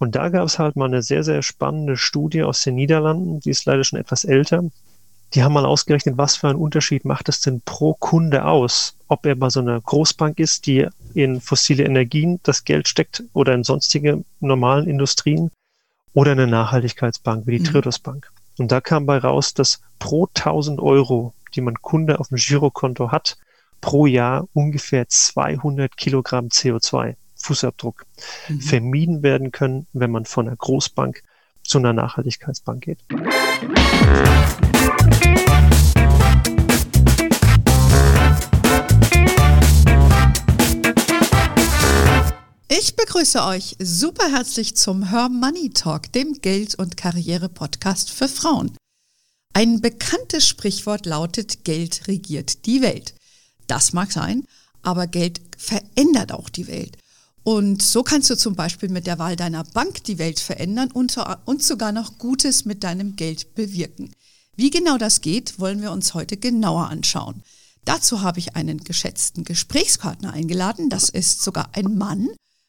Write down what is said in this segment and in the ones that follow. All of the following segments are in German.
Und da gab es halt mal eine sehr, sehr spannende Studie aus den Niederlanden, die ist leider schon etwas älter. Die haben mal ausgerechnet, was für einen Unterschied macht es denn pro Kunde aus, ob er bei so einer Großbank ist, die in fossile Energien das Geld steckt oder in sonstige normalen Industrien oder eine Nachhaltigkeitsbank wie die mhm. Triodos Bank. Und da kam bei raus, dass pro 1000 Euro, die man Kunde auf dem Girokonto hat, pro Jahr ungefähr 200 Kilogramm CO2 Fußabdruck mhm. vermieden werden können, wenn man von einer Großbank zu einer Nachhaltigkeitsbank geht. Ich begrüße euch super herzlich zum Her Money Talk, dem Geld- und Karriere-Podcast für Frauen. Ein bekanntes Sprichwort lautet, Geld regiert die Welt. Das mag sein, aber Geld verändert auch die Welt. Und so kannst du zum Beispiel mit der Wahl deiner Bank die Welt verändern und, und sogar noch Gutes mit deinem Geld bewirken. Wie genau das geht, wollen wir uns heute genauer anschauen. Dazu habe ich einen geschätzten Gesprächspartner eingeladen. Das ist sogar ein Mann.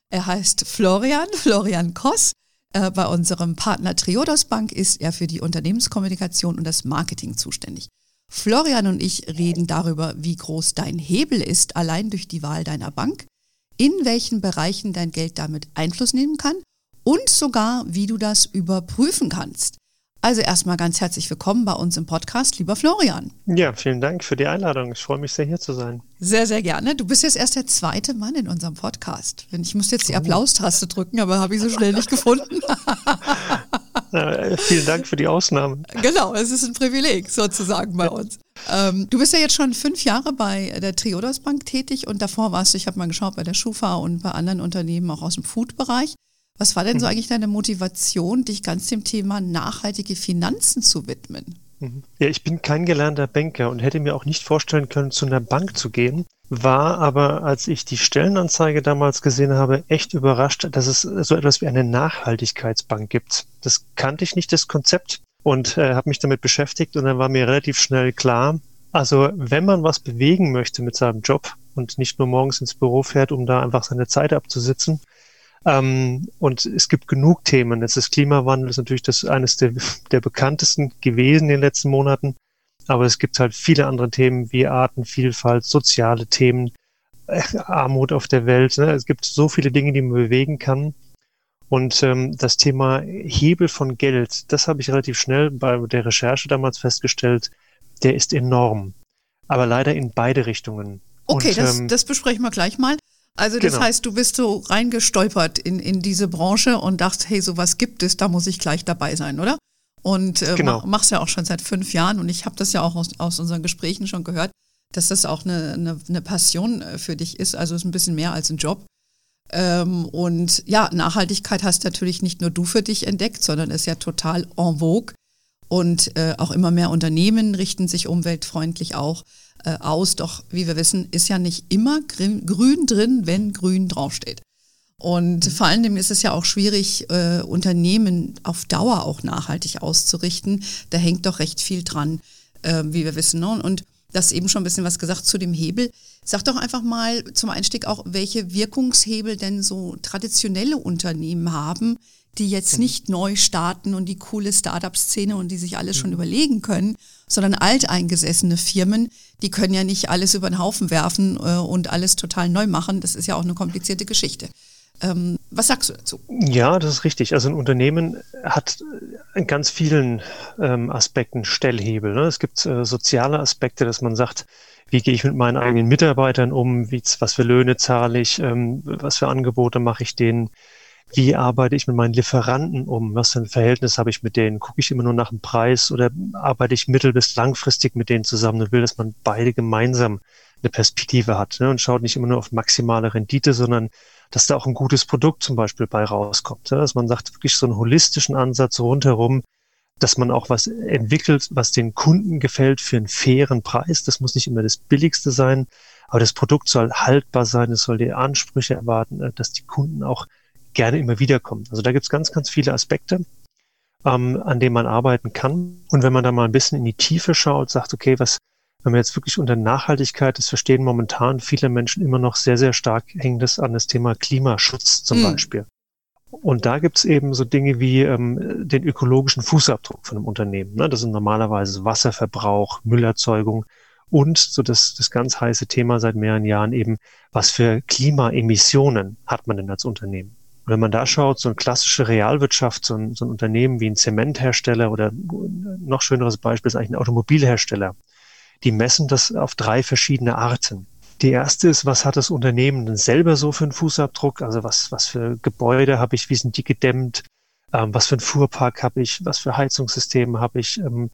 Er heißt Florian, Florian Koss. Äh, bei unserem Partner Triodos Bank ist er für die Unternehmenskommunikation und das Marketing zuständig. Florian und ich reden darüber, wie groß dein Hebel ist, allein durch die Wahl deiner Bank, in welchen Bereichen dein Geld damit Einfluss nehmen kann und sogar, wie du das überprüfen kannst. Also erstmal ganz herzlich willkommen bei uns im Podcast, lieber Florian. Ja, vielen Dank für die Einladung. Ich freue mich sehr, hier zu sein. Sehr, sehr gerne. Du bist jetzt erst der zweite Mann in unserem Podcast. Ich muss jetzt die oh. Applaustaste drücken, aber habe ich so schnell nicht gefunden. ja, vielen Dank für die Ausnahme. Genau, es ist ein Privileg sozusagen bei uns. Ähm, du bist ja jetzt schon fünf Jahre bei der Triodos Bank tätig und davor warst du, ich habe mal geschaut, bei der Schufa und bei anderen Unternehmen auch aus dem Food-Bereich. Was war denn so mhm. eigentlich deine Motivation, dich ganz dem Thema nachhaltige Finanzen zu widmen? Ja, ich bin kein gelernter Banker und hätte mir auch nicht vorstellen können, zu einer Bank zu gehen. War aber, als ich die Stellenanzeige damals gesehen habe, echt überrascht, dass es so etwas wie eine Nachhaltigkeitsbank gibt. Das kannte ich nicht, das Konzept und äh, habe mich damit beschäftigt und dann war mir relativ schnell klar, also wenn man was bewegen möchte mit seinem Job und nicht nur morgens ins Büro fährt, um da einfach seine Zeit abzusitzen, ähm, und es gibt genug Themen. Jetzt ist Klimawandel ist natürlich das eines der, der bekanntesten gewesen in den letzten Monaten. Aber es gibt halt viele andere Themen wie Artenvielfalt, soziale Themen, äh, Armut auf der Welt. Ne? Es gibt so viele Dinge, die man bewegen kann. Und ähm, das Thema Hebel von Geld, das habe ich relativ schnell bei der Recherche damals festgestellt, der ist enorm. Aber leider in beide Richtungen. Okay, Und, das, ähm, das besprechen wir gleich mal. Also das genau. heißt, du bist so reingestolpert in, in diese Branche und dachtest, hey, sowas gibt es, da muss ich gleich dabei sein, oder? Und äh, genau. machst ja auch schon seit fünf Jahren und ich habe das ja auch aus, aus unseren Gesprächen schon gehört, dass das auch eine, eine, eine Passion äh, für dich ist. Also es ist ein bisschen mehr als ein Job. Ähm, und ja, Nachhaltigkeit hast natürlich nicht nur du für dich entdeckt, sondern ist ja total en vogue. Und äh, auch immer mehr Unternehmen richten sich umweltfreundlich auch äh, aus. Doch wie wir wissen, ist ja nicht immer grün, grün drin, wenn grün draufsteht. Und mhm. vor allem ist es ja auch schwierig, äh, Unternehmen auf Dauer auch nachhaltig auszurichten. Da hängt doch recht viel dran, äh, wie wir wissen. Ne? Und das eben schon ein bisschen was gesagt zu dem Hebel. Sag doch einfach mal zum Einstieg auch, welche Wirkungshebel denn so traditionelle Unternehmen haben, die jetzt mhm. nicht neu starten und die coole Startup-Szene und die sich alles schon mhm. überlegen können, sondern alteingesessene Firmen, die können ja nicht alles über den Haufen werfen äh, und alles total neu machen. Das ist ja auch eine komplizierte Geschichte. Ähm, was sagst du dazu? Ja, das ist richtig. Also ein Unternehmen hat in ganz vielen ähm, Aspekten Stellhebel. Ne? Es gibt äh, soziale Aspekte, dass man sagt, wie gehe ich mit meinen eigenen Mitarbeitern um, wie, was für Löhne zahle ich, ähm, was für Angebote mache ich denen, wie arbeite ich mit meinen Lieferanten um, was für ein Verhältnis habe ich mit denen, gucke ich immer nur nach dem Preis oder arbeite ich mittel- bis langfristig mit denen zusammen und will, dass man beide gemeinsam eine Perspektive hat ne? und schaut nicht immer nur auf maximale Rendite, sondern dass da auch ein gutes Produkt zum Beispiel bei rauskommt. Ne? Dass man sagt, wirklich so einen holistischen Ansatz rundherum, dass man auch was entwickelt, was den Kunden gefällt für einen fairen Preis. Das muss nicht immer das Billigste sein, aber das Produkt soll haltbar sein, es soll die Ansprüche erwarten, äh, dass die Kunden auch gerne immer wieder kommen. Also da gibt's ganz, ganz viele Aspekte, ähm, an denen man arbeiten kann. Und wenn man da mal ein bisschen in die Tiefe schaut, sagt, okay, was, wenn man jetzt wirklich unter Nachhaltigkeit, das verstehen momentan viele Menschen immer noch sehr, sehr stark, hängt es an das Thema Klimaschutz zum mhm. Beispiel. Und da gibt's eben so Dinge wie ähm, den ökologischen Fußabdruck von einem Unternehmen. Ne? Das sind normalerweise Wasserverbrauch, Müllerzeugung und so das, das ganz heiße Thema seit mehreren Jahren eben, was für Klimaemissionen hat man denn als Unternehmen? Wenn man da schaut, so eine klassische Realwirtschaft, so ein, so ein Unternehmen wie ein Zementhersteller oder noch schöneres Beispiel ist eigentlich ein Automobilhersteller, die messen das auf drei verschiedene Arten. Die erste ist, was hat das Unternehmen denn selber so für einen Fußabdruck? Also was, was für Gebäude habe ich, wie sind die gedämmt? Ähm, was für einen Fuhrpark habe ich? Was für Heizungssysteme habe ich? Ähm,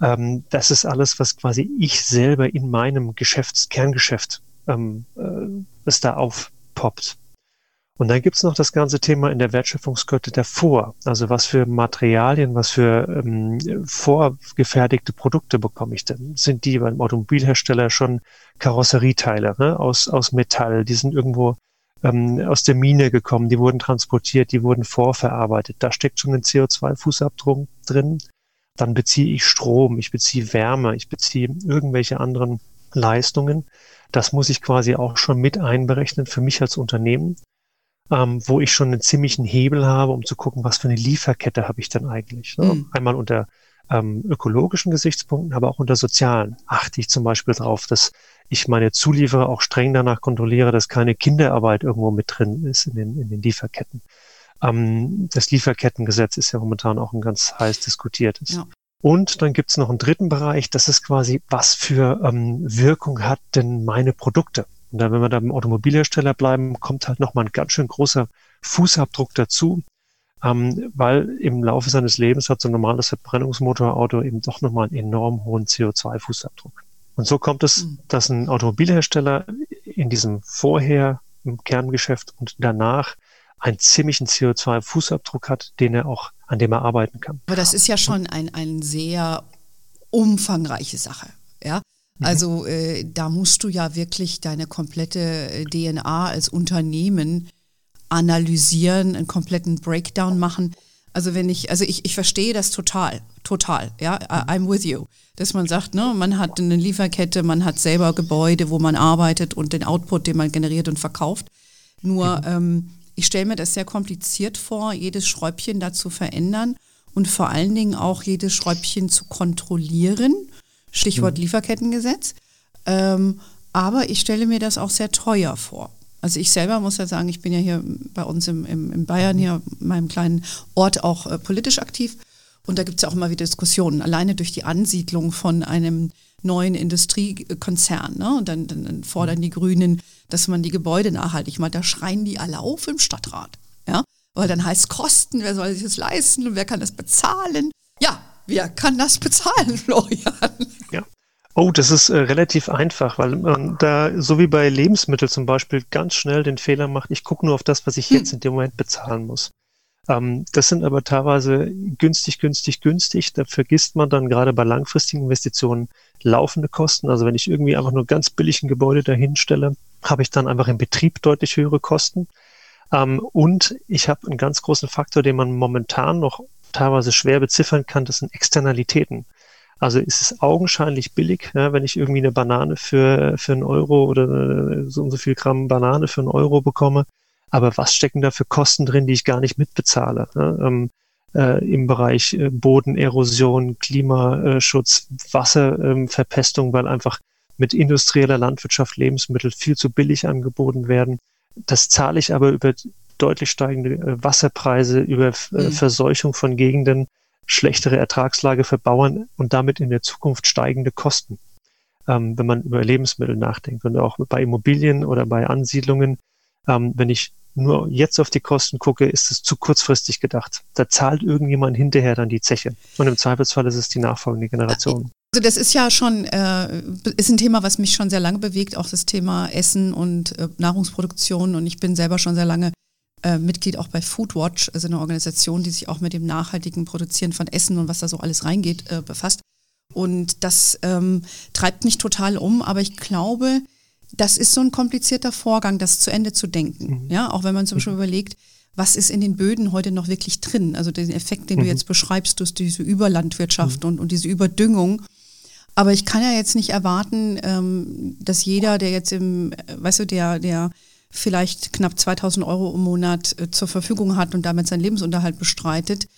ähm, das ist alles, was quasi ich selber in meinem Geschäfts Kerngeschäft ähm, äh, was da aufpoppt. Und dann gibt's noch das ganze Thema in der Wertschöpfungskette davor. Also was für Materialien, was für ähm, vorgefertigte Produkte bekomme ich denn? Sind die beim Automobilhersteller schon Karosserieteile ne? aus, aus Metall? Die sind irgendwo ähm, aus der Mine gekommen, die wurden transportiert, die wurden vorverarbeitet. Da steckt schon ein CO2-Fußabdruck drin. Dann beziehe ich Strom, ich beziehe Wärme, ich beziehe irgendwelche anderen Leistungen. Das muss ich quasi auch schon mit einberechnen für mich als Unternehmen ähm, wo ich schon einen ziemlichen Hebel habe, um zu gucken, was für eine Lieferkette habe ich denn eigentlich. Ne? Mhm. Einmal unter ähm, ökologischen Gesichtspunkten, aber auch unter sozialen achte ich zum Beispiel darauf, dass ich meine Zulieferer auch streng danach kontrolliere, dass keine Kinderarbeit irgendwo mit drin ist in den, in den Lieferketten. Ähm, das Lieferkettengesetz ist ja momentan auch ein ganz heiß diskutiertes. Ja. Und dann gibt's noch einen dritten Bereich, das ist quasi, was für ähm, Wirkung hat denn meine Produkte? Und dann, wenn wir da beim Automobilhersteller bleiben, kommt halt nochmal ein ganz schön großer Fußabdruck dazu, ähm, weil im Laufe seines Lebens hat so ein normales Verbrennungsmotorauto eben doch nochmal einen enorm hohen CO2-Fußabdruck. Und so kommt es, mhm. dass ein Automobilhersteller in diesem vorher im Kerngeschäft und danach einen ziemlichen CO2-Fußabdruck hat, den er auch, an dem er arbeiten kann. Aber das ist ja schon ein, ein sehr umfangreiche Sache. Mhm. Also äh, da musst du ja wirklich deine komplette äh, DNA als Unternehmen analysieren, einen kompletten Breakdown machen. Also wenn ich, also ich, ich verstehe das total, total, ja, I'm with you. Dass man sagt, ne, man hat eine Lieferkette, man hat selber Gebäude, wo man arbeitet und den Output, den man generiert und verkauft. Nur mhm. ähm, ich stelle mir das sehr kompliziert vor, jedes Schräubchen da zu verändern und vor allen Dingen auch jedes Schräubchen zu kontrollieren Stichwort mhm. Lieferkettengesetz. Ähm, aber ich stelle mir das auch sehr teuer vor. Also ich selber muss ja sagen, ich bin ja hier bei uns im, im, in Bayern, hier in meinem kleinen Ort auch äh, politisch aktiv. Und da gibt es ja auch immer wieder Diskussionen, alleine durch die Ansiedlung von einem neuen Industriekonzern. Ne? Und dann, dann, fordern die Grünen, dass man die Gebäude nachhaltig macht. Da schreien die alle auf im Stadtrat. Ja? Weil dann heißt Kosten, wer soll sich das leisten und wer kann das bezahlen? Ja, Wer kann das bezahlen, Florian? Ja. Oh, das ist äh, relativ einfach, weil man da, so wie bei Lebensmitteln zum Beispiel, ganz schnell den Fehler macht, ich gucke nur auf das, was ich hm. jetzt in dem Moment bezahlen muss. Ähm, das sind aber teilweise günstig, günstig, günstig. Da vergisst man dann gerade bei langfristigen Investitionen laufende Kosten. Also wenn ich irgendwie einfach nur ganz billig ein Gebäude dahin stelle, habe ich dann einfach im Betrieb deutlich höhere Kosten. Ähm, und ich habe einen ganz großen Faktor, den man momentan noch teilweise schwer beziffern kann, das sind Externalitäten. Also ist es augenscheinlich billig, ja, wenn ich irgendwie eine Banane für, für einen Euro oder äh, so und so viel Gramm Banane für einen Euro bekomme. Aber was stecken da für Kosten drin, die ich gar nicht mitbezahle? Ja, ähm, äh, Im Bereich äh, Bodenerosion, Klimaschutz, Wasserverpestung, ähm, weil einfach mit industrieller Landwirtschaft Lebensmittel viel zu billig angeboten werden. Das zahle ich aber über deutlich steigende äh, Wasserpreise, über äh, mhm. Verseuchung von Gegenden, schlechtere Ertragslage für Bauern und damit in der Zukunft steigende Kosten. Ähm, wenn man über Lebensmittel nachdenkt und auch bei Immobilien oder bei Ansiedlungen, ähm, wenn ich nur jetzt auf die Kosten gucke, ist es zu kurzfristig gedacht. Da zahlt irgendjemand hinterher dann die Zeche. Und im Zweifelsfall ist es die nachfolgende Generation. Also das ist ja schon, äh, ist ein Thema, was mich schon sehr lange bewegt, auch das Thema Essen und äh, Nahrungsproduktion. Und ich bin selber schon sehr lange äh, Mitglied auch bei Foodwatch, also eine Organisation, die sich auch mit dem nachhaltigen Produzieren von Essen und was da so alles reingeht, äh, befasst. Und das ähm, treibt mich total um, aber ich glaube, das ist so ein komplizierter Vorgang, das zu Ende zu denken. Mhm. Ja, auch wenn man zum Beispiel mhm. überlegt, was ist in den Böden heute noch wirklich drin? Also den Effekt, den mhm. du jetzt beschreibst, durch diese Überlandwirtschaft mhm. und, und diese Überdüngung. Aber ich kann ja jetzt nicht erwarten, ähm, dass jeder, der jetzt im, weißt du, der, der vielleicht knapp 2000 Euro im Monat äh, zur Verfügung hat und damit seinen Lebensunterhalt bestreitet,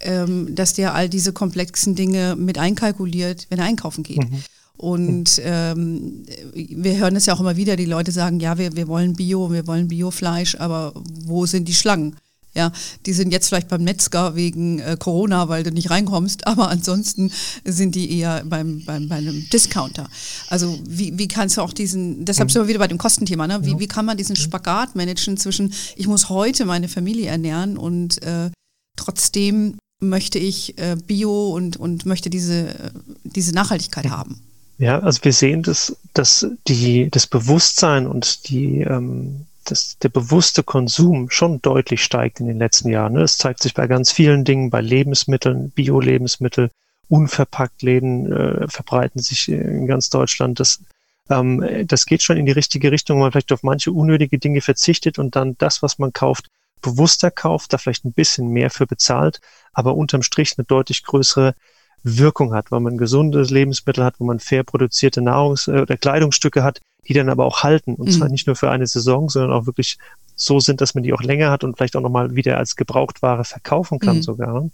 ähm, dass der all diese komplexen Dinge mit einkalkuliert, wenn er einkaufen geht. Mhm. Und ähm, wir hören es ja auch immer wieder, die Leute sagen, ja, wir, wir wollen Bio, wir wollen Biofleisch, aber wo sind die Schlangen? Ja, die sind jetzt vielleicht beim Metzger wegen äh, Corona, weil du nicht reinkommst, aber ansonsten sind die eher beim, beim, bei einem Discounter. Also wie, wie kannst du auch diesen, deshalb sind wir wieder bei dem Kostenthema, ne? wie, wie kann man diesen mhm. Spagat managen zwischen, ich muss heute meine Familie ernähren und äh, trotzdem möchte ich äh, Bio und, und möchte diese, äh, diese Nachhaltigkeit haben. Ja, also wir sehen, dass, dass die, das Bewusstsein und die, ähm, das, der bewusste Konsum schon deutlich steigt in den letzten Jahren. Ne? Das zeigt sich bei ganz vielen Dingen, bei Lebensmitteln, Bio-Lebensmittel, unverpackt Läden äh, verbreiten sich in ganz Deutschland. Das, ähm, das geht schon in die richtige Richtung, wo man vielleicht auf manche unnötige Dinge verzichtet und dann das, was man kauft, bewusster kauft, da vielleicht ein bisschen mehr für bezahlt, aber unterm Strich eine deutlich größere Wirkung hat, weil man gesundes Lebensmittel hat, wo man fair produzierte Nahrungs- äh, oder Kleidungsstücke hat, die dann aber auch halten. Und mhm. zwar nicht nur für eine Saison, sondern auch wirklich so sind, dass man die auch länger hat und vielleicht auch nochmal wieder als Gebrauchtware verkaufen kann mhm. sogar.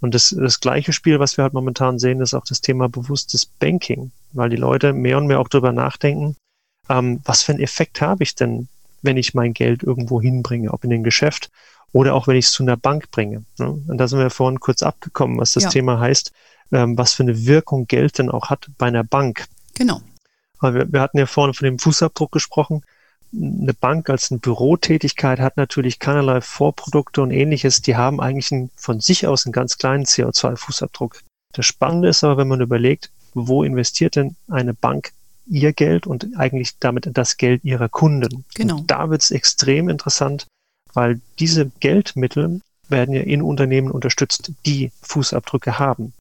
Und das, das gleiche Spiel, was wir halt momentan sehen, ist auch das Thema bewusstes Banking, weil die Leute mehr und mehr auch darüber nachdenken, ähm, was für einen Effekt habe ich denn, wenn ich mein Geld irgendwo hinbringe, ob in den Geschäft oder auch wenn ich es zu einer Bank bringe. Ne? Und da sind wir vorhin kurz abgekommen, was das ja. Thema heißt, ähm, was für eine Wirkung Geld denn auch hat bei einer Bank. Genau. Weil wir, wir hatten ja vorhin von dem Fußabdruck gesprochen. Eine Bank als eine Bürotätigkeit hat natürlich keinerlei Vorprodukte und ähnliches. Die haben eigentlich einen, von sich aus einen ganz kleinen CO2-Fußabdruck. Das Spannende ist aber, wenn man überlegt, wo investiert denn eine Bank ihr Geld und eigentlich damit das Geld ihrer Kunden. Genau. Und da wird es extrem interessant, weil diese Geldmittel werden ja in Unternehmen unterstützt, die Fußabdrücke haben.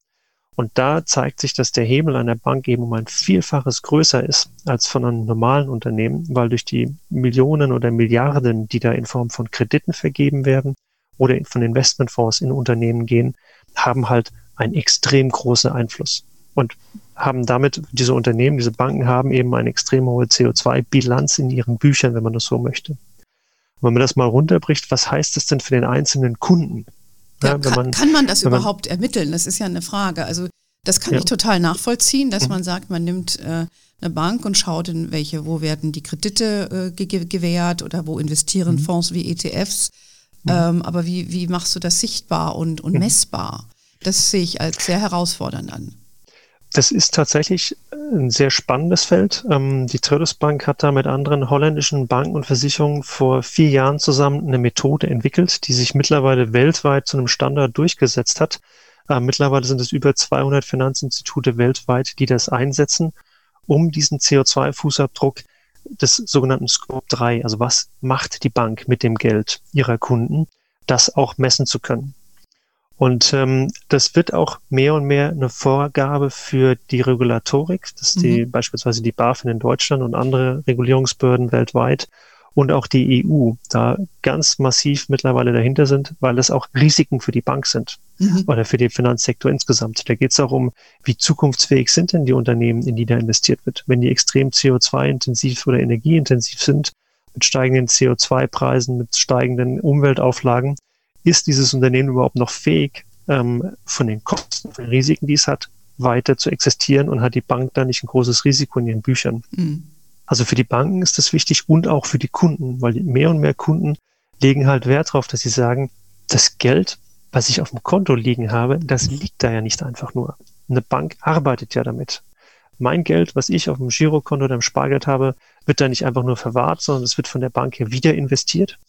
Und da zeigt sich, dass der Hebel einer Bank eben um ein Vielfaches größer ist als von einem normalen Unternehmen, weil durch die Millionen oder Milliarden, die da in Form von Krediten vergeben werden oder von Investmentfonds in Unternehmen gehen, haben halt einen extrem großen Einfluss und haben damit, diese Unternehmen, diese Banken haben eben eine extrem hohe CO2-Bilanz in ihren Büchern, wenn man das so möchte wenn man das mal runterbricht, was heißt das denn für den einzelnen Kunden? Ja, kann, man, kann, man, das überhaupt man, ermitteln? Das ist ja eine Frage. Also das kann ja. ich total nachvollziehen, dass mhm. man sagt, man nimmt äh, eine Bank und schaut in welche, wo werden die Kredite äh, ge gewährt oder wo investieren mhm. Fonds wie ETFs. Mhm. Ähm, aber wie, wie machst du das sichtbar und, und mhm. messbar? Das sehe ich als sehr herausfordernd an. Das ist tatsächlich ein sehr spannendes Feld. Ähm, die Triodos Bank hat da mit anderen holländischen Banken und Versicherungen vor vier Jahren zusammen eine Methode entwickelt, die sich mittlerweile weltweit zu einem Standard durchgesetzt hat. Äh, mittlerweile sind es über 200 Finanzinstitute weltweit, die das einsetzen, um diesen CO2-Fußabdruck des sogenannten Scope 3, also was macht die Bank mit dem Geld ihrer Kunden, das auch messen zu können. Und ähm, das wird auch mehr und mehr eine Vorgabe für die Regulatorik, dass die mhm. beispielsweise die BaFin in Deutschland und andere Regulierungsbehörden weltweit und auch die EU da ganz massiv mittlerweile dahinter sind, weil es auch Risiken für die Bank sind mhm. oder für den Finanzsektor insgesamt. Da geht es auch um, wie zukunftsfähig sind denn die Unternehmen, in die da investiert wird. Wenn die extrem CO2-intensiv oder energieintensiv sind, mit steigenden CO2-Preisen, mit steigenden Umweltauflagen, ist dieses Unternehmen überhaupt noch fähig, ähm, von den Kosten, von den Risiken, die es hat, weiter zu existieren und hat die Bank da nicht ein großes Risiko in ihren Büchern. Mhm. Also für die Banken ist das wichtig und auch für die Kunden, weil mehr und mehr Kunden legen halt Wert darauf, dass sie sagen, das Geld, was ich auf dem Konto liegen habe, das liegt da ja nicht einfach nur. Eine Bank arbeitet ja damit. Mein Geld, was ich auf dem Girokonto oder im Spargeld habe, wird da nicht einfach nur verwahrt, sondern es wird von der Bank hier wieder investiert.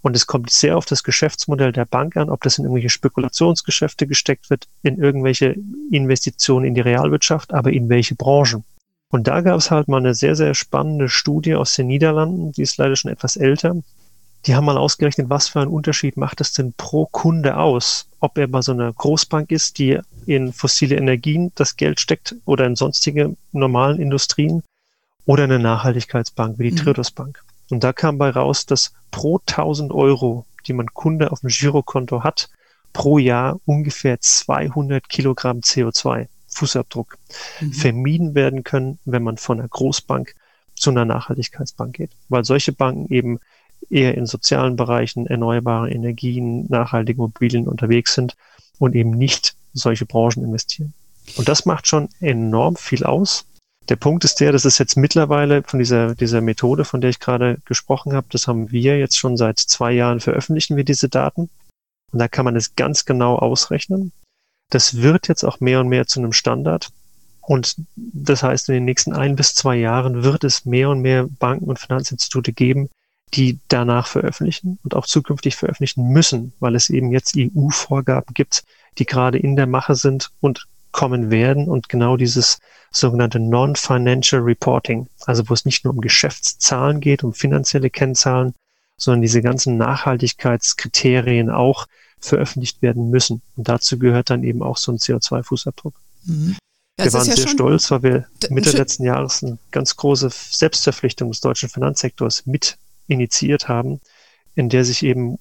Und es kommt sehr auf das Geschäftsmodell der Bank an, ob das in irgendwelche Spekulationsgeschäfte gesteckt wird, in irgendwelche Investitionen in die Realwirtschaft, aber in welche Branchen. Und da gab es halt mal eine sehr, sehr spannende Studie aus den Niederlanden, die ist leider schon etwas älter. Die haben mal ausgerechnet, was für einen Unterschied macht es denn pro Kunde aus, ob er bei so einer Großbank ist, die in fossile Energien das Geld steckt oder in sonstige normalen Industrien oder eine Nachhaltigkeitsbank wie die mhm. Triodos Bank. Und da kam bei raus, dass pro 1000 Euro, die man Kunde auf dem Girokonto hat, pro Jahr ungefähr 200 Kilogramm CO2 Fußabdruck mhm. vermieden werden können, wenn man von einer Großbank zu einer Nachhaltigkeitsbank geht, weil solche Banken eben eher in sozialen Bereichen, erneuerbare Energien, nachhaltige Immobilien unterwegs sind und eben nicht solche Branchen investieren. Und das macht schon enorm viel aus. Der Punkt ist der, das ist jetzt mittlerweile von dieser, dieser Methode, von der ich gerade gesprochen habe, das haben wir jetzt schon seit zwei Jahren veröffentlichen wir diese Daten. Und da kann man es ganz genau ausrechnen. Das wird jetzt auch mehr und mehr zu einem Standard. Und das heißt, in den nächsten ein bis zwei Jahren wird es mehr und mehr Banken und Finanzinstitute geben, die danach veröffentlichen und auch zukünftig veröffentlichen müssen, weil es eben jetzt EU-Vorgaben gibt, die gerade in der Mache sind und kommen werden und genau dieses sogenannte Non-Financial Reporting, also wo es nicht nur um Geschäftszahlen geht, um finanzielle Kennzahlen, sondern diese ganzen Nachhaltigkeitskriterien auch veröffentlicht werden müssen. Und dazu gehört dann eben auch so ein CO2-Fußabdruck. Mhm. Ja, wir waren ja sehr stolz, weil wir Mitte letzten Jahres eine ganz große Selbstverpflichtung des deutschen Finanzsektors mit initiiert haben, in der sich eben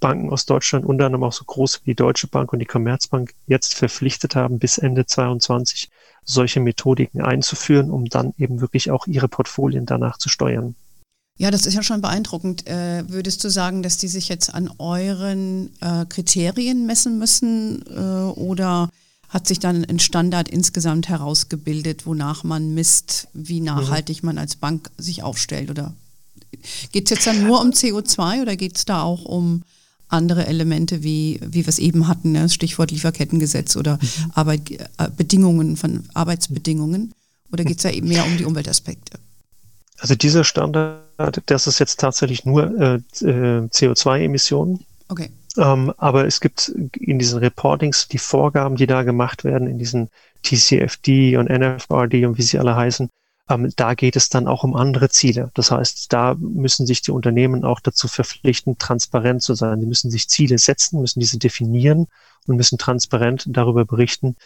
Banken aus Deutschland, unter anderem auch so groß wie die Deutsche Bank und die Commerzbank, jetzt verpflichtet haben, bis Ende 22 solche Methodiken einzuführen, um dann eben wirklich auch ihre Portfolien danach zu steuern. Ja, das ist ja schon beeindruckend. Äh, würdest du sagen, dass die sich jetzt an euren äh, Kriterien messen müssen äh, oder hat sich dann ein Standard insgesamt herausgebildet, wonach man misst, wie nachhaltig mhm. man als Bank sich aufstellt? Oder geht es jetzt dann nur um CO2 oder geht es da auch um andere Elemente, wie, wie wir es eben hatten, ne? Stichwort Lieferkettengesetz oder mhm. Arbeit, äh, Bedingungen von Arbeitsbedingungen? Oder geht es da eben mehr um die Umweltaspekte? Also dieser Standard, das ist jetzt tatsächlich nur äh, äh CO2-Emissionen. Okay. Ähm, aber es gibt in diesen Reportings die Vorgaben, die da gemacht werden, in diesen TCFD und NFRD und wie sie alle heißen. Ähm, da geht es dann auch um andere Ziele. Das heißt, da müssen sich die Unternehmen auch dazu verpflichten, transparent zu sein. Die müssen sich Ziele setzen, müssen diese definieren und müssen transparent darüber berichten,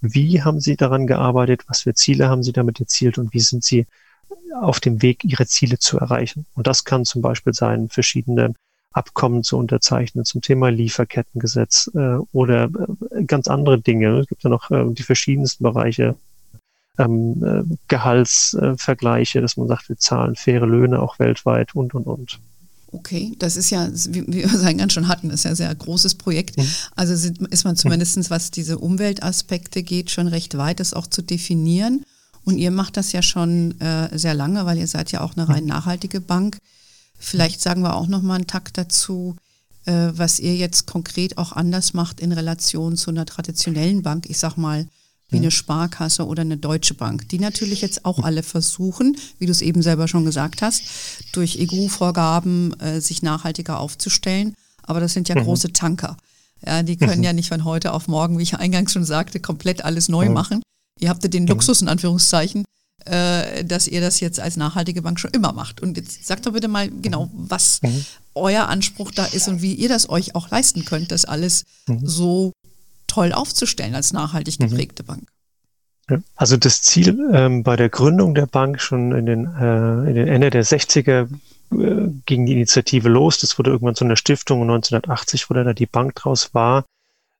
wie haben sie daran gearbeitet, was für Ziele haben sie damit erzielt und wie sind sie auf dem Weg, ihre Ziele zu erreichen. Und das kann zum Beispiel sein, verschiedene Abkommen zu unterzeichnen zum Thema Lieferkettengesetz äh, oder äh, ganz andere Dinge. Es gibt ja noch äh, die verschiedensten Bereiche, ähm, äh, Gehaltsvergleiche, dass man sagt, wir zahlen faire Löhne auch weltweit und, und, und. Okay, das ist ja, wie wir es eingangs schon hatten, ist ja ein sehr großes Projekt. Mhm. Also ist man zumindest, was diese Umweltaspekte geht, schon recht weit, das auch zu definieren. Und ihr macht das ja schon äh, sehr lange, weil ihr seid ja auch eine rein nachhaltige Bank. Vielleicht sagen wir auch noch mal einen Takt dazu, äh, was ihr jetzt konkret auch anders macht in Relation zu einer traditionellen Bank. Ich sag mal, wie eine Sparkasse oder eine Deutsche Bank, die natürlich jetzt auch alle versuchen, wie du es eben selber schon gesagt hast, durch EU-Vorgaben äh, sich nachhaltiger aufzustellen. Aber das sind ja mhm. große Tanker. Ja, die können mhm. ja nicht von heute auf morgen, wie ich eingangs schon sagte, komplett alles neu mhm. machen. Ihr habt ja den Luxus in Anführungszeichen, äh, dass ihr das jetzt als nachhaltige Bank schon immer macht. Und jetzt sagt doch bitte mal genau, was mhm. euer Anspruch da ist und wie ihr das euch auch leisten könnt, das alles mhm. so toll aufzustellen als nachhaltig mhm. geprägte mhm. Bank. Also das Ziel ähm, bei der Gründung der Bank schon in den, äh, in den Ende der 60er äh, ging die Initiative los. Das wurde irgendwann zu einer Stiftung und 1980 wurde da die Bank draus, war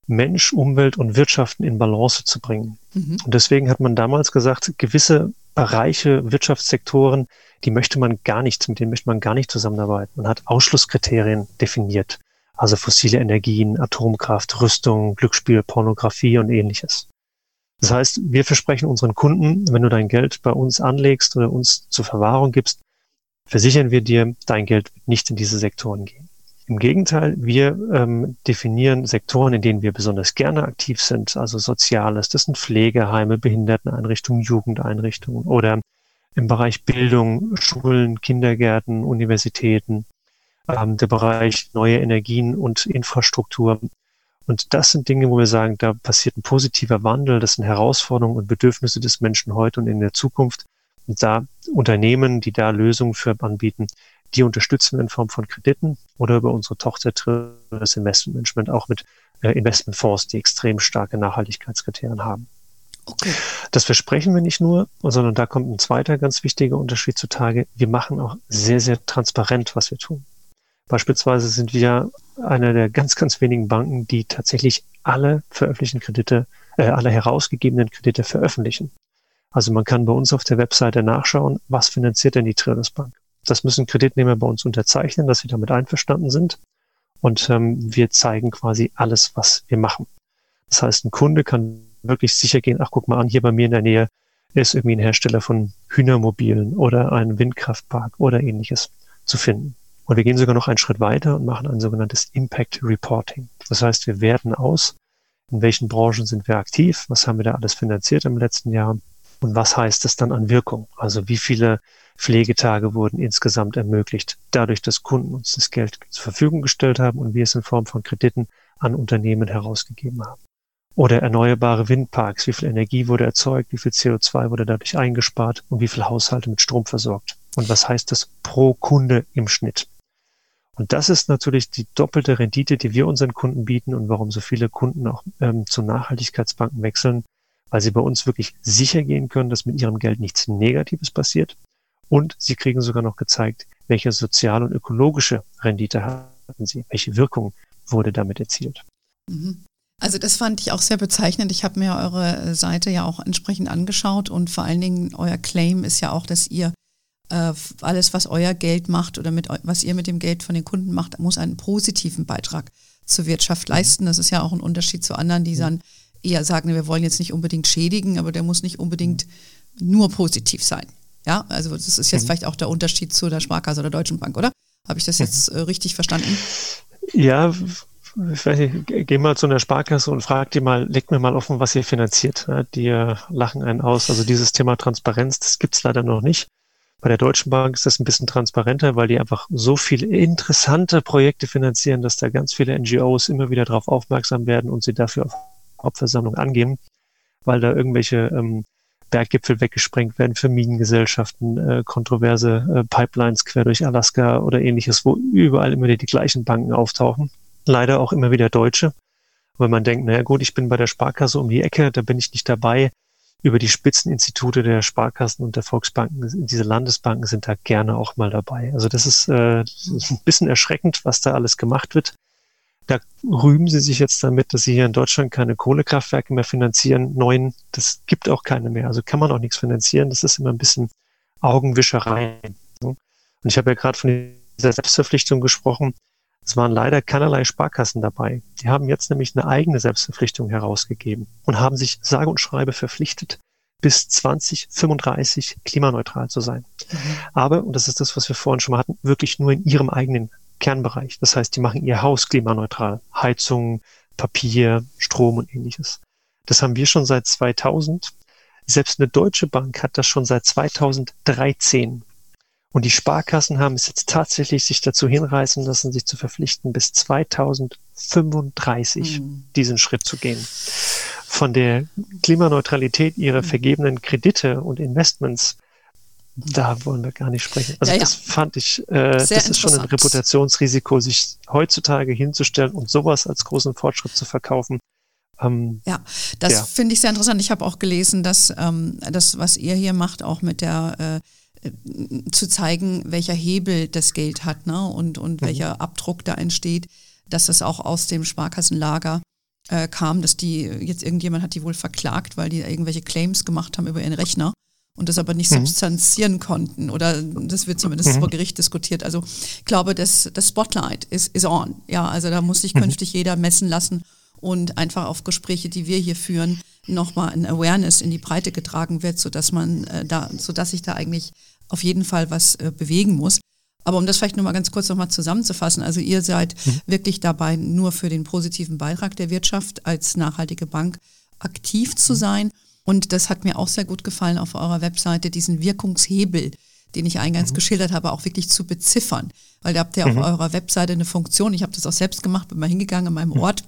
Mensch, Umwelt und Wirtschaften in Balance zu bringen. Mhm. Und deswegen hat man damals gesagt, gewisse Bereiche, Wirtschaftssektoren, die möchte man gar nicht, mit denen möchte man gar nicht zusammenarbeiten. Man hat Ausschlusskriterien definiert. Also fossile Energien, Atomkraft, Rüstung, Glücksspiel, Pornografie und ähnliches. Das heißt, wir versprechen unseren Kunden, wenn du dein Geld bei uns anlegst oder uns zur Verwahrung gibst, versichern wir dir, dein Geld wird nicht in diese Sektoren gehen. Im Gegenteil, wir ähm, definieren Sektoren, in denen wir besonders gerne aktiv sind, also Soziales, das sind Pflegeheime, Behinderteneinrichtungen, Jugendeinrichtungen oder im Bereich Bildung, Schulen, Kindergärten, Universitäten, ähm, der Bereich neue Energien und Infrastruktur. Und das sind Dinge, wo wir sagen, da passiert ein positiver Wandel, das sind Herausforderungen und Bedürfnisse des Menschen heute und in der Zukunft. Und da Unternehmen, die da Lösungen für anbieten, die unterstützen wir in Form von Krediten oder über unsere Tochter das Investmentmanagement auch mit äh, Investmentfonds, die extrem starke Nachhaltigkeitskriterien haben. Okay. Das versprechen wir nicht nur, sondern da kommt ein zweiter ganz wichtiger Unterschied zutage. Wir machen auch sehr, sehr transparent, was wir tun. Beispielsweise sind wir einer der ganz, ganz wenigen Banken, die tatsächlich alle veröffentlichten Kredite, äh, alle herausgegebenen Kredite veröffentlichen. Also man kann bei uns auf der Webseite nachschauen, was finanziert denn die Bank. Das müssen Kreditnehmer bei uns unterzeichnen, dass sie damit einverstanden sind. Und ähm, wir zeigen quasi alles, was wir machen. Das heißt, ein Kunde kann wirklich sicher gehen, ach guck mal an, hier bei mir in der Nähe ist irgendwie ein Hersteller von Hühnermobilen oder ein Windkraftpark oder ähnliches zu finden. Und wir gehen sogar noch einen Schritt weiter und machen ein sogenanntes Impact Reporting. Das heißt, wir werten aus, in welchen Branchen sind wir aktiv, was haben wir da alles finanziert im letzten Jahr und was heißt das dann an Wirkung? Also wie viele Pflegetage wurden insgesamt ermöglicht, dadurch, dass Kunden uns das Geld zur Verfügung gestellt haben und wir es in Form von Krediten an Unternehmen herausgegeben haben. Oder erneuerbare Windparks, wie viel Energie wurde erzeugt, wie viel CO2 wurde dadurch eingespart und wie viele Haushalte mit Strom versorgt. Und was heißt das pro Kunde im Schnitt? Und das ist natürlich die doppelte Rendite, die wir unseren Kunden bieten und warum so viele Kunden auch ähm, zu Nachhaltigkeitsbanken wechseln, weil sie bei uns wirklich sicher gehen können, dass mit ihrem Geld nichts Negatives passiert. Und sie kriegen sogar noch gezeigt, welche soziale und ökologische Rendite hatten sie, welche Wirkung wurde damit erzielt. Mhm. Also das fand ich auch sehr bezeichnend. Ich habe mir eure Seite ja auch entsprechend angeschaut und vor allen Dingen euer Claim ist ja auch, dass ihr alles, was euer Geld macht oder mit, was ihr mit dem Geld von den Kunden macht, muss einen positiven Beitrag zur Wirtschaft mhm. leisten. Das ist ja auch ein Unterschied zu anderen, die dann eher sagen, wir wollen jetzt nicht unbedingt schädigen, aber der muss nicht unbedingt nur positiv sein. Ja, also das ist jetzt mhm. vielleicht auch der Unterschied zu der Sparkasse oder Deutschen Bank, oder? Habe ich das jetzt äh, richtig verstanden? Ja, ich weiß nicht, geh mal zu einer Sparkasse und frag die mal, leg mir mal offen, was ihr finanziert. Die lachen einen aus. Also dieses Thema Transparenz, das gibt's leider noch nicht. Bei der Deutschen Bank ist das ein bisschen transparenter, weil die einfach so viele interessante Projekte finanzieren, dass da ganz viele NGOs immer wieder darauf aufmerksam werden und sie dafür auf Hauptversammlung angeben, weil da irgendwelche ähm, Berggipfel weggesprengt werden für Minengesellschaften, äh, kontroverse äh, Pipelines quer durch Alaska oder ähnliches, wo überall immer wieder die gleichen Banken auftauchen. Leider auch immer wieder Deutsche. Weil man denkt, naja gut, ich bin bei der Sparkasse um die Ecke, da bin ich nicht dabei. Über die Spitzeninstitute der Sparkassen und der Volksbanken, diese Landesbanken sind da gerne auch mal dabei. Also das ist, äh, ein bisschen erschreckend, was da alles gemacht wird. Da rühmen sie sich jetzt damit, dass sie hier in Deutschland keine Kohlekraftwerke mehr finanzieren. Neuen, das gibt auch keine mehr. Also kann man auch nichts finanzieren. Das ist immer ein bisschen Augenwischerei. Und ich habe ja gerade von dieser Selbstverpflichtung gesprochen. Es waren leider keinerlei Sparkassen dabei. Die haben jetzt nämlich eine eigene Selbstverpflichtung herausgegeben und haben sich sage und schreibe verpflichtet, bis 2035 klimaneutral zu sein. Mhm. Aber, und das ist das, was wir vorhin schon mal hatten, wirklich nur in ihrem eigenen Kernbereich. Das heißt, die machen ihr Haus klimaneutral. Heizung, Papier, Strom und ähnliches. Das haben wir schon seit 2000. Selbst eine deutsche Bank hat das schon seit 2013. Und die Sparkassen haben es jetzt tatsächlich sich dazu hinreißen lassen, sich zu verpflichten, bis 2035 mhm. diesen Schritt zu gehen. Von der Klimaneutralität ihrer mhm. vergebenen Kredite und Investments da wollen wir gar nicht sprechen. Also ja, ja. das fand ich, äh, das ist schon ein Reputationsrisiko, sich heutzutage hinzustellen und sowas als großen Fortschritt zu verkaufen. Ähm, ja, das ja. finde ich sehr interessant. Ich habe auch gelesen, dass ähm, das, was ihr hier macht, auch mit der äh, zu zeigen, welcher Hebel das Geld hat ne? und, und mhm. welcher Abdruck da entsteht, dass das auch aus dem Sparkassenlager äh, kam, dass die jetzt irgendjemand hat die wohl verklagt, weil die irgendwelche Claims gemacht haben über ihren Rechner und das aber nicht mhm. substanzieren konnten oder das wird zumindest mhm. vor Gericht diskutiert. Also ich glaube, das, das Spotlight ist, is on. Ja, also da muss sich mhm. künftig jeder messen lassen und einfach auf Gespräche, die wir hier führen, nochmal ein Awareness in die Breite getragen wird, sodass man äh, da, sodass sich da eigentlich auf jeden Fall was äh, bewegen muss. Aber um das vielleicht nochmal ganz kurz nochmal zusammenzufassen, also ihr seid mhm. wirklich dabei, nur für den positiven Beitrag der Wirtschaft als nachhaltige Bank aktiv zu mhm. sein. Und das hat mir auch sehr gut gefallen auf eurer Webseite, diesen Wirkungshebel, den ich eingangs mhm. geschildert habe, auch wirklich zu beziffern. Weil da habt ihr mhm. auf eurer Webseite eine Funktion, ich habe das auch selbst gemacht, bin mal hingegangen in meinem mhm. Ort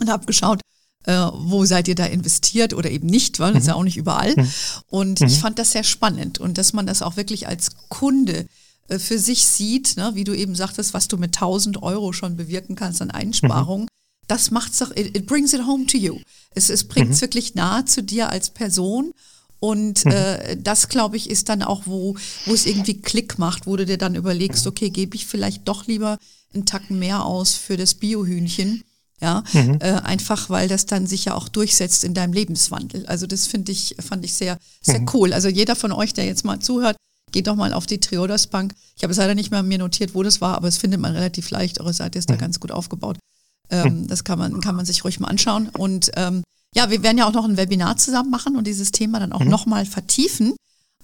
und habe geschaut, äh, wo seid ihr da investiert oder eben nicht, weil das ist ja mhm. auch nicht überall. Mhm. Und ich fand das sehr spannend und dass man das auch wirklich als Kunde äh, für sich sieht, ne, wie du eben sagtest, was du mit 1000 Euro schon bewirken kannst an Einsparungen, das macht's doch, it, it brings it home to you. Es, es bringt es mhm. wirklich nahe zu dir als Person. Und mhm. äh, das, glaube ich, ist dann auch, wo, wo es irgendwie Klick macht, wo du dir dann überlegst, okay, gebe ich vielleicht doch lieber einen Tacken mehr aus für das Biohühnchen, Ja, mhm. äh, einfach weil das dann sich ja auch durchsetzt in deinem Lebenswandel. Also das finde ich, fand ich sehr, sehr mhm. cool. Also jeder von euch, der jetzt mal zuhört, geht doch mal auf die Triodos Bank. Ich habe es leider nicht mehr mir notiert, wo das war, aber es findet man relativ leicht. Eure Seite ist mhm. da ganz gut aufgebaut. Ähm, mhm. das kann man, kann man sich ruhig mal anschauen. Und ähm, ja, wir werden ja auch noch ein Webinar zusammen machen und dieses Thema dann auch mhm. nochmal vertiefen.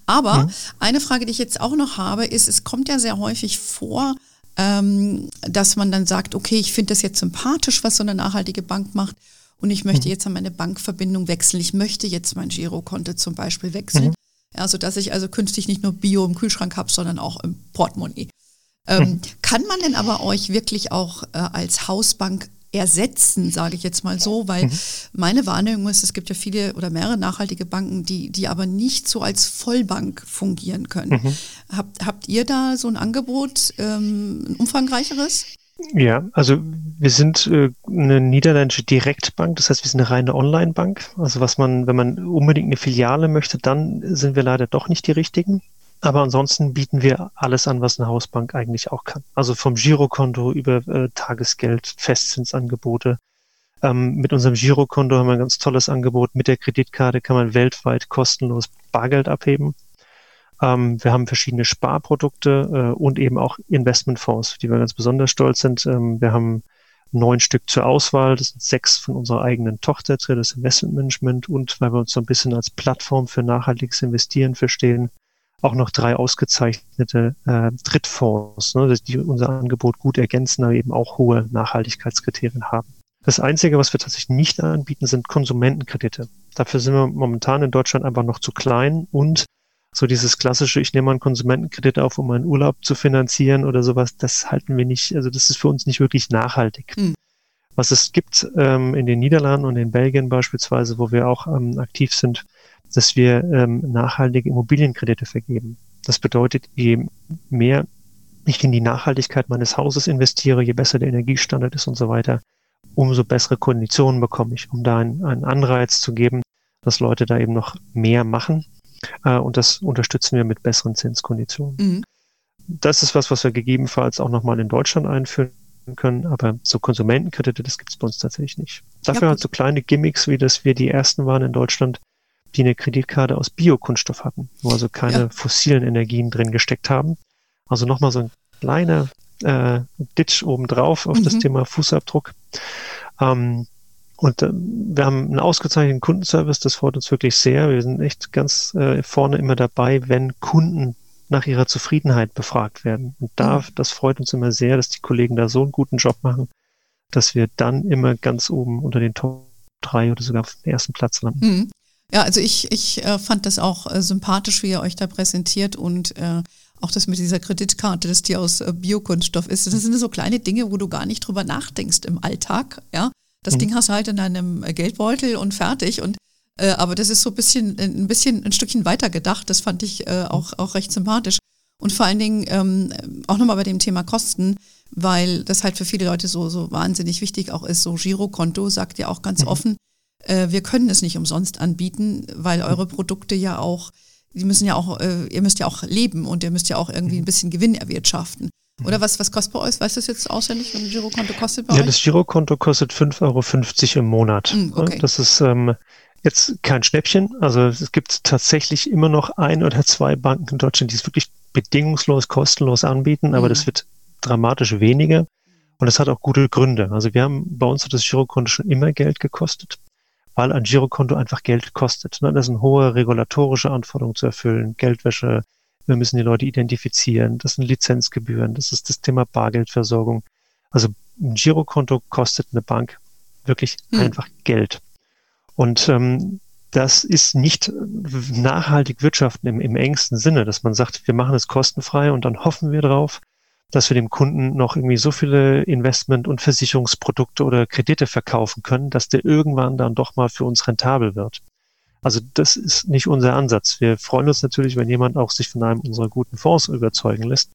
Aber mhm. eine Frage, die ich jetzt auch noch habe, ist, es kommt ja sehr häufig vor, ähm, dass man dann sagt, okay, ich finde das jetzt sympathisch, was so eine nachhaltige Bank macht und ich möchte mhm. jetzt an meine Bankverbindung wechseln. Ich möchte jetzt mein Girokonto zum Beispiel wechseln. Mhm. Ja, sodass ich also künftig nicht nur Bio im Kühlschrank habe, sondern auch im Portemonnaie. Ähm, mhm. Kann man denn aber euch wirklich auch äh, als Hausbank ersetzen, sage ich jetzt mal so, weil mhm. meine Wahrnehmung ist, es gibt ja viele oder mehrere nachhaltige Banken, die, die aber nicht so als Vollbank fungieren können. Mhm. Habt, habt ihr da so ein Angebot, ähm, ein umfangreicheres? Ja, also wir sind äh, eine niederländische Direktbank, das heißt, wir sind eine reine Online-Bank. Also was man, wenn man unbedingt eine Filiale möchte, dann sind wir leider doch nicht die richtigen. Aber ansonsten bieten wir alles an, was eine Hausbank eigentlich auch kann. Also vom Girokonto über äh, Tagesgeld, Festzinsangebote. Ähm, mit unserem Girokonto haben wir ein ganz tolles Angebot. Mit der Kreditkarte kann man weltweit kostenlos Bargeld abheben. Ähm, wir haben verschiedene Sparprodukte äh, und eben auch Investmentfonds, die wir ganz besonders stolz sind. Ähm, wir haben neun Stück zur Auswahl. Das sind sechs von unserer eigenen Tochter, das Investmentmanagement und weil wir uns so ein bisschen als Plattform für nachhaltiges Investieren verstehen, auch noch drei ausgezeichnete äh, Drittfonds, ne, die unser Angebot gut ergänzen, aber eben auch hohe Nachhaltigkeitskriterien haben. Das Einzige, was wir tatsächlich nicht anbieten, sind Konsumentenkredite. Dafür sind wir momentan in Deutschland einfach noch zu klein und so dieses klassische, ich nehme mal einen Konsumentenkredit auf, um meinen Urlaub zu finanzieren oder sowas, das halten wir nicht, also das ist für uns nicht wirklich nachhaltig. Mhm. Was es gibt ähm, in den Niederlanden und in Belgien beispielsweise, wo wir auch ähm, aktiv sind, dass wir ähm, nachhaltige Immobilienkredite vergeben. Das bedeutet, je mehr ich in die Nachhaltigkeit meines Hauses investiere, je besser der Energiestandard ist und so weiter, umso bessere Konditionen bekomme ich, um da einen, einen Anreiz zu geben, dass Leute da eben noch mehr machen. Äh, und das unterstützen wir mit besseren Zinskonditionen. Mhm. Das ist was, was wir gegebenenfalls auch nochmal in Deutschland einführen können, aber so Konsumentenkredite, das gibt es bei uns tatsächlich nicht. Dafür ja, halt so kleine Gimmicks, wie dass wir die ersten waren in Deutschland, die eine Kreditkarte aus Biokunststoff hatten, wo also keine ja. fossilen Energien drin gesteckt haben. Also nochmal so ein kleiner äh, Ditch obendrauf auf mhm. das Thema Fußabdruck. Ähm, und äh, wir haben einen ausgezeichneten Kundenservice, das freut uns wirklich sehr. Wir sind echt ganz äh, vorne immer dabei, wenn Kunden nach ihrer Zufriedenheit befragt werden. Und da, mhm. das freut uns immer sehr, dass die Kollegen da so einen guten Job machen, dass wir dann immer ganz oben unter den Top drei oder sogar auf den ersten Platz landen. Mhm. Ja, also ich, ich äh, fand das auch äh, sympathisch, wie ihr euch da präsentiert und äh, auch das mit dieser Kreditkarte, dass die aus äh, Biokunststoff ist. Das sind so kleine Dinge, wo du gar nicht drüber nachdenkst im Alltag. Ja, das mhm. Ding hast du halt in deinem äh, Geldbeutel und fertig. Und äh, aber das ist so ein bisschen, ein bisschen, ein Stückchen weiter gedacht. Das fand ich äh, auch auch recht sympathisch. Und vor allen Dingen ähm, auch nochmal bei dem Thema Kosten, weil das halt für viele Leute so so wahnsinnig wichtig auch ist. So Girokonto sagt ja auch ganz mhm. offen, äh, wir können es nicht umsonst anbieten, weil eure Produkte ja auch, die müssen ja auch, äh, ihr müsst ja auch leben und ihr müsst ja auch irgendwie ein bisschen Gewinn erwirtschaften. Oder was, was kostet bei euch? Weißt du das jetzt auswendig, was ein Girokonto kostet bei ja, euch? Ja, das Girokonto kostet 5,50 Euro im Monat. Mm, okay. Das ist ähm, jetzt kein Schnäppchen. Also es gibt tatsächlich immer noch ein oder zwei Banken in Deutschland, die es wirklich bedingungslos, kostenlos anbieten, aber mm. das wird dramatisch weniger. Und das hat auch gute Gründe. Also wir haben bei uns hat das Girokonto schon immer Geld gekostet weil ein Girokonto einfach Geld kostet. Ne? Das sind hohe regulatorische Anforderungen zu erfüllen, Geldwäsche, wir müssen die Leute identifizieren, das sind Lizenzgebühren, das ist das Thema Bargeldversorgung. Also ein Girokonto kostet eine Bank wirklich hm. einfach Geld. Und ähm, das ist nicht nachhaltig wirtschaften im, im engsten Sinne, dass man sagt, wir machen es kostenfrei und dann hoffen wir drauf, dass wir dem Kunden noch irgendwie so viele Investment- und Versicherungsprodukte oder Kredite verkaufen können, dass der irgendwann dann doch mal für uns rentabel wird. Also das ist nicht unser Ansatz. Wir freuen uns natürlich, wenn jemand auch sich von einem unserer guten Fonds überzeugen lässt.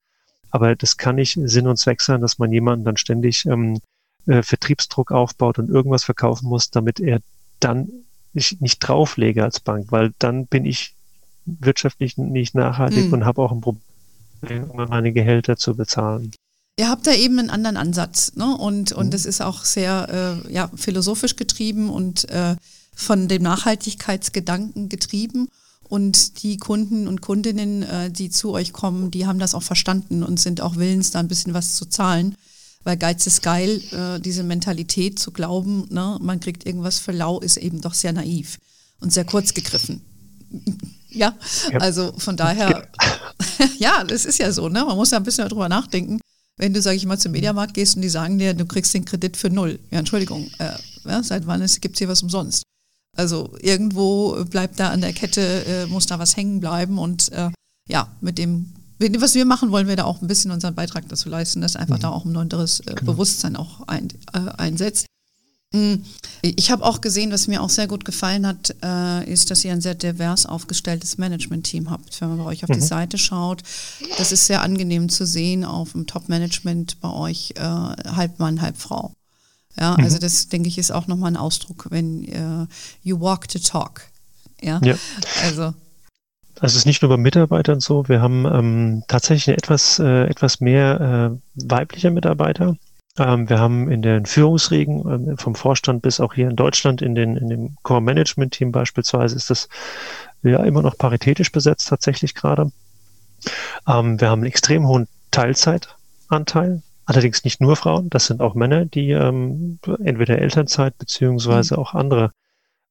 Aber das kann nicht Sinn und Zweck sein, dass man jemanden dann ständig ähm, äh, Vertriebsdruck aufbaut und irgendwas verkaufen muss, damit er dann nicht, nicht drauflege als Bank, weil dann bin ich wirtschaftlich nicht nachhaltig mhm. und habe auch ein Problem um meine Gehälter zu bezahlen. Ihr habt da eben einen anderen Ansatz, ne? Und, und mhm. das ist auch sehr äh, ja, philosophisch getrieben und äh, von dem Nachhaltigkeitsgedanken getrieben. Und die Kunden und Kundinnen, äh, die zu euch kommen, die haben das auch verstanden und sind auch willens, da ein bisschen was zu zahlen. Weil Geiz ist geil, äh, diese Mentalität zu glauben, ne, man kriegt irgendwas für lau, ist eben doch sehr naiv und sehr kurz gegriffen. Ja, also von daher, ja, das ist ja so, ne? Man muss ja ein bisschen darüber nachdenken. Wenn du, sag ich mal, zum Mediamarkt gehst und die sagen dir, du kriegst den Kredit für null. Ja, Entschuldigung, äh, ja, seit wann gibt es hier was umsonst? Also irgendwo bleibt da an der Kette, äh, muss da was hängen bleiben und äh, ja, mit dem was wir machen, wollen wir da auch ein bisschen unseren Beitrag dazu leisten, dass einfach mhm. da auch ein anderes äh, genau. Bewusstsein auch ein, äh, einsetzt. Mhm. Ich habe auch gesehen, was mir auch sehr gut gefallen hat, äh, ist, dass ihr ein sehr divers aufgestelltes Management-Team habt. Wenn man bei euch auf mhm. die Seite schaut, das ist sehr angenehm zu sehen auf dem Top-Management bei euch, äh, halb Mann, halb Frau. Ja, mhm. also das denke ich ist auch nochmal ein Ausdruck, wenn äh, you walk the talk. Ja, ja. also also es ist nicht nur bei Mitarbeitern so, wir haben ähm, tatsächlich etwas, äh, etwas mehr äh, weibliche Mitarbeiter. Ähm, wir haben in den Führungsregen äh, vom Vorstand bis auch hier in Deutschland in, den, in dem Core-Management-Team beispielsweise ist das ja immer noch paritätisch besetzt tatsächlich gerade. Ähm, wir haben einen extrem hohen Teilzeitanteil, allerdings nicht nur Frauen, das sind auch Männer, die ähm, entweder Elternzeit beziehungsweise mhm. auch andere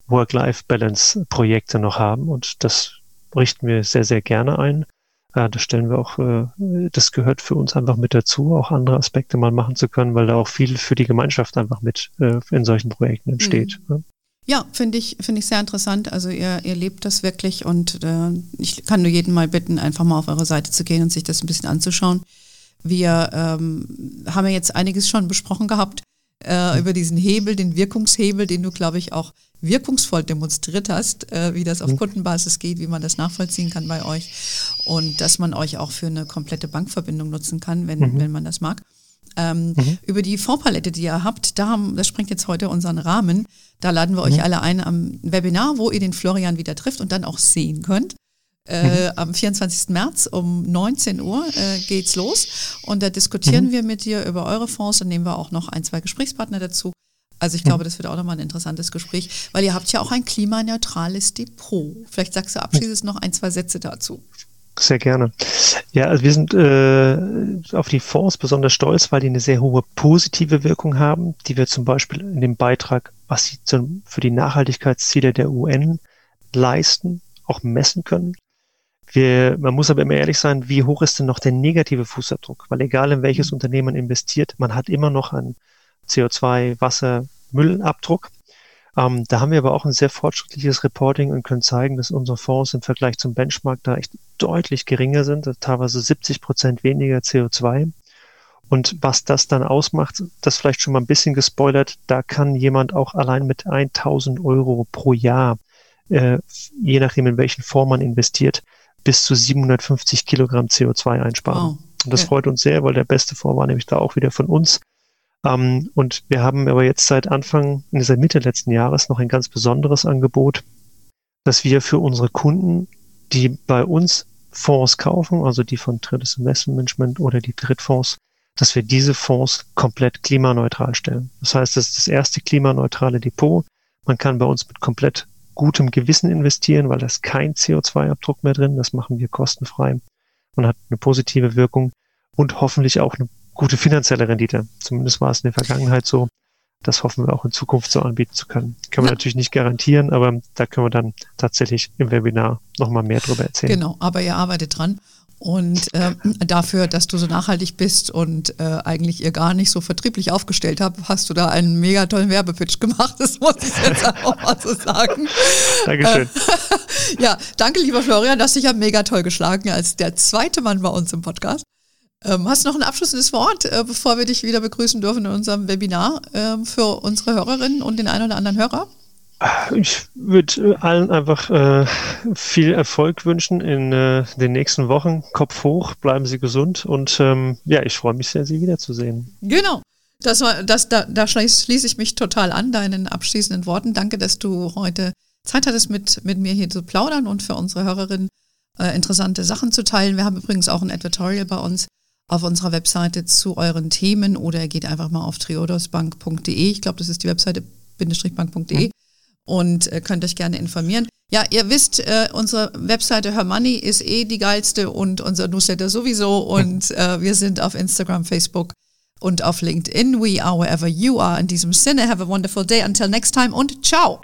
Work-Life-Balance-Projekte noch haben und das richten wir sehr, sehr gerne ein. Äh, das stellen wir auch, äh, das gehört für uns einfach mit dazu, auch andere Aspekte mal machen zu können, weil da auch viel für die Gemeinschaft einfach mit äh, in solchen Projekten entsteht. Mhm. Ja, finde ich, finde ich sehr interessant. Also ihr, ihr lebt das wirklich und äh, ich kann nur jeden mal bitten, einfach mal auf eure Seite zu gehen und sich das ein bisschen anzuschauen. Wir ähm, haben ja jetzt einiges schon besprochen gehabt äh, über diesen Hebel, den Wirkungshebel, den du, glaube ich, auch wirkungsvoll demonstriert hast, äh, wie das auf mhm. Kundenbasis geht, wie man das nachvollziehen kann bei euch und dass man euch auch für eine komplette Bankverbindung nutzen kann, wenn, mhm. wenn man das mag. Ähm, mhm. Über die Fondspalette, die ihr habt, da haben, das sprengt jetzt heute unseren Rahmen. Da laden wir euch mhm. alle ein am Webinar, wo ihr den Florian wieder trifft und dann auch sehen könnt. Äh, mhm. Am 24. März um 19 Uhr äh, geht's los und da diskutieren mhm. wir mit dir über eure Fonds. Dann nehmen wir auch noch ein, zwei Gesprächspartner dazu. Also ich glaube, das wird auch nochmal ein interessantes Gespräch, weil ihr habt ja auch ein klimaneutrales Depot. Vielleicht sagst du abschließend noch ein, zwei Sätze dazu. Sehr gerne. Ja, also wir sind äh, auf die Fonds besonders stolz, weil die eine sehr hohe positive Wirkung haben, die wir zum Beispiel in dem Beitrag, was sie zum, für die Nachhaltigkeitsziele der UN leisten, auch messen können. Wir, man muss aber immer ehrlich sein, wie hoch ist denn noch der negative Fußabdruck? Weil egal in welches mhm. Unternehmen man investiert, man hat immer noch einen CO2, Wasser, Müllabdruck. Ähm, da haben wir aber auch ein sehr fortschrittliches Reporting und können zeigen, dass unsere Fonds im Vergleich zum Benchmark da echt deutlich geringer sind, teilweise 70 Prozent weniger CO2. Und was das dann ausmacht, das vielleicht schon mal ein bisschen gespoilert, da kann jemand auch allein mit 1000 Euro pro Jahr, äh, je nachdem in welchen Fonds man investiert, bis zu 750 Kilogramm CO2 einsparen. Wow. Und das ja. freut uns sehr, weil der beste Fonds war nämlich da auch wieder von uns. Ähm, und wir haben aber jetzt seit Anfang, seit Mitte letzten Jahres noch ein ganz besonderes Angebot, dass wir für unsere Kunden, die bei uns Fonds kaufen, also die von Drittes Investment Management oder die Drittfonds, dass wir diese Fonds komplett klimaneutral stellen. Das heißt, das ist das erste klimaneutrale Depot. Man kann bei uns mit komplett gutem Gewissen investieren, weil da ist kein CO2-Abdruck mehr drin. Das machen wir kostenfrei und hat eine positive Wirkung und hoffentlich auch eine gute finanzielle Rendite. Zumindest war es in der Vergangenheit so. Das hoffen wir auch in Zukunft so anbieten zu können. Können wir natürlich nicht garantieren, aber da können wir dann tatsächlich im Webinar nochmal mehr darüber erzählen. Genau, aber ihr arbeitet dran. Und äh, dafür, dass du so nachhaltig bist und äh, eigentlich ihr gar nicht so vertrieblich aufgestellt habt, hast du da einen mega tollen Werbepitch gemacht. Das muss ich jetzt auch mal so sagen. Dankeschön. Äh, ja, danke, lieber Florian, dass dich ja mega toll geschlagen als der zweite Mann bei uns im Podcast. Ähm, hast du noch ein abschließendes Wort, äh, bevor wir dich wieder begrüßen dürfen in unserem Webinar äh, für unsere Hörerinnen und den einen oder anderen Hörer? Ich würde äh, allen einfach äh, viel Erfolg wünschen in äh, den nächsten Wochen. Kopf hoch, bleiben Sie gesund und ähm, ja, ich freue mich sehr, Sie wiederzusehen. Genau. Das war, das, da, da schließe ich mich total an, deinen abschließenden Worten. Danke, dass du heute Zeit hattest, mit, mit mir hier zu plaudern und für unsere Hörerinnen äh, interessante Sachen zu teilen. Wir haben übrigens auch ein Editorial bei uns auf unserer Webseite zu euren Themen oder geht einfach mal auf triodosbank.de. Ich glaube, das ist die Webseite bindestrichbank.de mhm. und äh, könnt euch gerne informieren. Ja, ihr wisst, äh, unsere Webseite Her Money ist eh die geilste und unser Newsletter sowieso und äh, wir sind auf Instagram, Facebook und auf LinkedIn. We are wherever you are. In diesem Sinne, have a wonderful day. Until next time und ciao.